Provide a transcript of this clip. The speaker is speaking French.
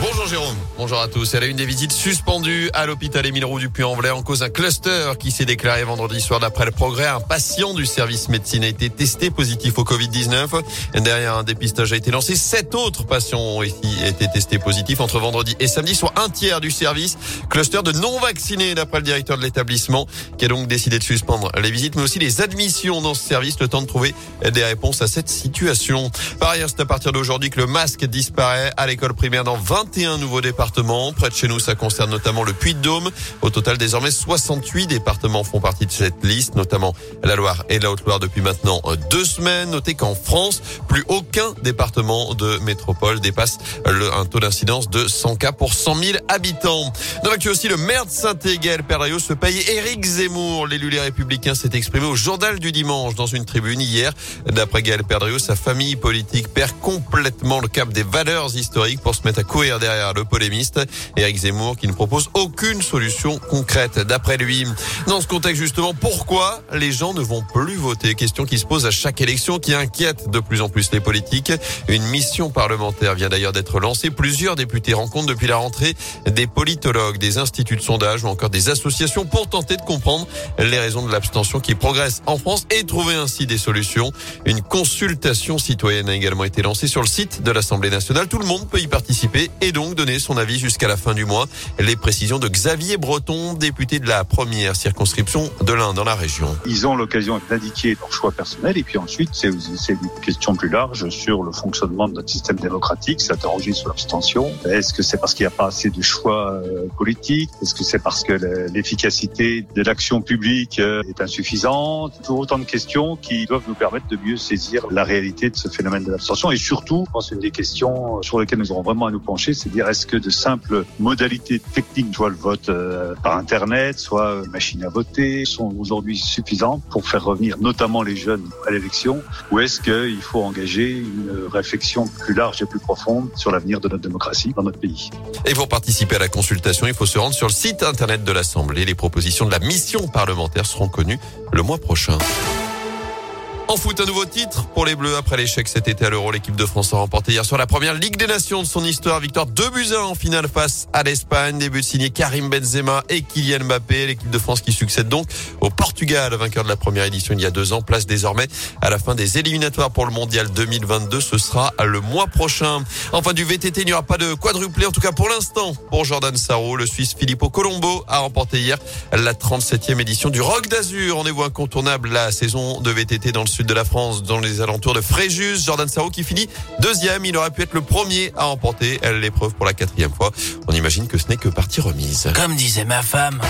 Bonjour Jérôme, bonjour à tous. Elle a une des visites suspendues à l'hôpital Émile Roux du Puy-en-Velay en cause un cluster qui s'est déclaré vendredi soir d'après le progrès. Un patient du service médecine a été testé positif au Covid-19. Derrière un dépistage a été lancé. Sept autres patients ont été testés positifs entre vendredi et samedi, soit un tiers du service. Cluster de non vaccinés d'après le directeur de l'établissement qui a donc décidé de suspendre les visites mais aussi les admissions dans ce service, le temps de trouver des réponses à cette situation. Par ailleurs, c'est à partir d'aujourd'hui que le masque disparaît à l'école primaire dans 20 21 nouveaux départements. Près de chez nous, ça concerne notamment le Puy-de-Dôme. Au total, désormais, 68 départements font partie de cette liste, notamment la Loire et la Haute-Loire depuis maintenant deux semaines. Notez qu'en France, plus aucun département de métropole dépasse le, un taux d'incidence de 100 cas pour 100 000 habitants. Dans l'actu aussi, le maire de Saint-Égal, Perdriau, se paye Éric Zemmour. L'élu Les Républicains s'est exprimé au journal du dimanche dans une tribune hier. D'après Gaël Perdriau, sa famille politique perd complètement le cap des valeurs historiques pour se mettre à courir derrière le polémiste Éric Zemmour qui ne propose aucune solution concrète d'après lui. Dans ce contexte justement, pourquoi les gens ne vont plus voter? Question qui se pose à chaque élection qui inquiète de plus en plus les politiques. Une mission parlementaire vient d'ailleurs d'être lancée. Plusieurs députés rencontrent depuis la rentrée des politologues, des instituts de sondage ou encore des associations pour tenter de comprendre les raisons de l'abstention qui progresse en France et trouver ainsi des solutions. Une consultation citoyenne a également été lancée sur le site de l'Assemblée nationale. Tout le monde peut y participer donc donner son avis jusqu'à la fin du mois. Les précisions de Xavier Breton, député de la première circonscription de l'Inde dans la région. Ils ont l'occasion d'indiquer leur choix personnel et puis ensuite c'est une question plus large sur le fonctionnement de notre système démocratique, s'interroger sur l'abstention. Est-ce que c'est parce qu'il n'y a pas assez de choix euh, politiques? Est-ce que c'est parce que l'efficacité de l'action publique euh, est insuffisante? Autant de questions qui doivent nous permettre de mieux saisir la réalité de ce phénomène de l'abstention et surtout, je pense, une des questions sur lesquelles nous aurons vraiment à nous pencher c'est dire est-ce que de simples modalités techniques, soit le vote euh, par Internet, soit machine à voter, sont aujourd'hui suffisantes pour faire revenir notamment les jeunes à l'élection, ou est-ce qu'il faut engager une réflexion plus large et plus profonde sur l'avenir de notre démocratie dans notre pays? Et pour participer à la consultation, il faut se rendre sur le site Internet de l'Assemblée. Les propositions de la mission parlementaire seront connues le mois prochain. En foot, un nouveau titre pour les Bleus après l'échec cet été à l'Euro. L'équipe de France a remporté hier sur la première Ligue des Nations de son histoire. Victoire 2 buts 1 en finale face à l'Espagne. Début signé Karim Benzema et Kylian Mbappé. L'équipe de France qui succède donc au Portugal, vainqueur de la première édition il y a deux ans. Place désormais à la fin des éliminatoires pour le Mondial 2022. Ce sera le mois prochain. Enfin, du VTT, il n'y aura pas de quadruplé. En tout cas, pour l'instant, pour Jordan Sarro, le Suisse Filippo Colombo a remporté hier la 37e édition du Rock d'Azur. Rendez-vous incontournable la saison de VTT dans le sud de la France, dans les alentours de Fréjus. Jordan Sarro qui finit deuxième. Il aurait pu être le premier à remporter l'épreuve pour la quatrième fois. On imagine que ce n'est que partie remise. Comme disait ma femme.